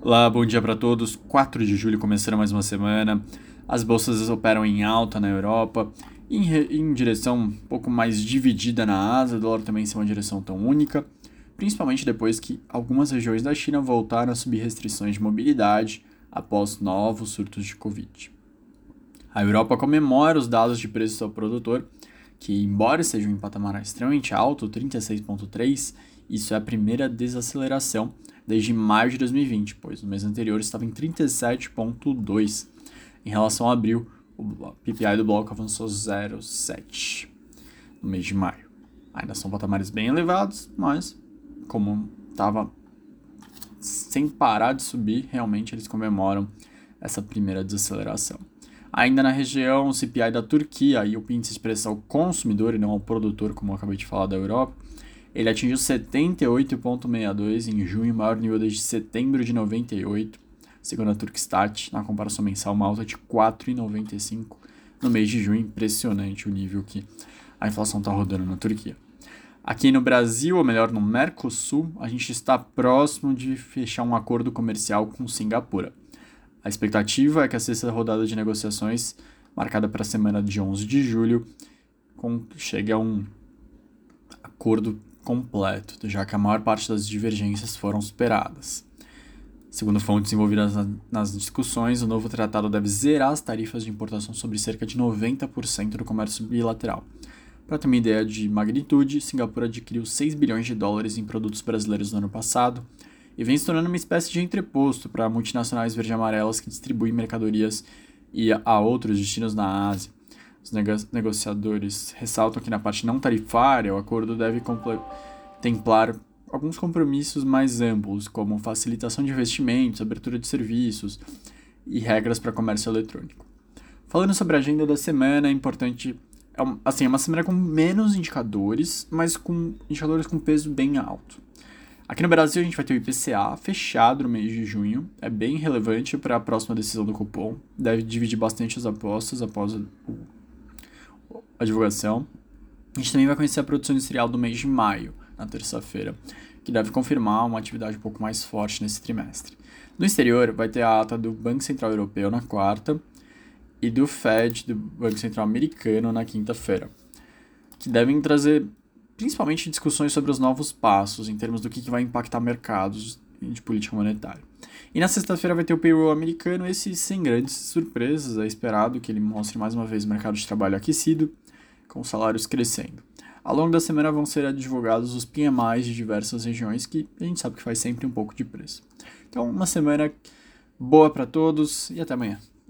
Olá, bom dia para todos. 4 de julho começando mais uma semana. As bolsas operam em alta na Europa, em, em direção um pouco mais dividida na Ásia, o dólar também em uma direção tão única, principalmente depois que algumas regiões da China voltaram a subir restrições de mobilidade após novos surtos de Covid. A Europa comemora os dados de preços ao produtor, que, embora estejam em patamar extremamente alto, 36,3, isso é a primeira desaceleração desde maio de 2020, pois no mês anterior estava em 37,2. Em relação a abril, o PPI do bloco avançou 0,7 no mês de maio. Ainda são patamares bem elevados, mas como estava sem parar de subir, realmente eles comemoram essa primeira desaceleração. Ainda na região, o CPI da Turquia e o índice expressa ao consumidor e não ao produtor, como eu acabei de falar da Europa, ele atingiu 78,62 em junho, maior nível desde setembro de 98, segundo a Turkstat, na comparação mensal, uma alta de 4,95 no mês de junho. Impressionante o nível que a inflação está rodando na Turquia. Aqui no Brasil, ou melhor, no Mercosul, a gente está próximo de fechar um acordo comercial com Singapura. A expectativa é que a sexta rodada de negociações, marcada para a semana de 11 de julho, chegue a um acordo completo, já que a maior parte das divergências foram superadas. Segundo fontes envolvidas nas discussões, o novo tratado deve zerar as tarifas de importação sobre cerca de 90% do comércio bilateral. Para ter uma ideia de magnitude, Singapura adquiriu 6 bilhões de dólares em produtos brasileiros no ano passado e vem se tornando uma espécie de entreposto para multinacionais verde-amarelas que distribuem mercadorias e a outros destinos na Ásia. Os negociadores ressaltam que na parte não tarifária, o acordo deve contemplar alguns compromissos mais amplos, como facilitação de investimentos, abertura de serviços e regras para comércio eletrônico. Falando sobre a agenda da semana, é importante. É assim, é uma semana com menos indicadores, mas com indicadores com peso bem alto. Aqui no Brasil a gente vai ter o IPCA fechado no mês de junho, é bem relevante para a próxima decisão do cupom, deve dividir bastante as apostas após o a divulgação. A gente também vai conhecer a produção industrial do mês de maio, na terça-feira, que deve confirmar uma atividade um pouco mais forte nesse trimestre. No exterior, vai ter a ata do Banco Central Europeu na quarta e do Fed, do Banco Central Americano, na quinta-feira, que devem trazer principalmente discussões sobre os novos passos em termos do que vai impactar mercados de política monetária. E na sexta-feira vai ter o payroll americano, esse sem grandes surpresas, é esperado que ele mostre mais uma vez o mercado de trabalho aquecido com salários crescendo. Ao longo da semana vão ser divulgados os PMIs de diversas regiões, que a gente sabe que faz sempre um pouco de preço. Então, uma semana boa para todos e até amanhã.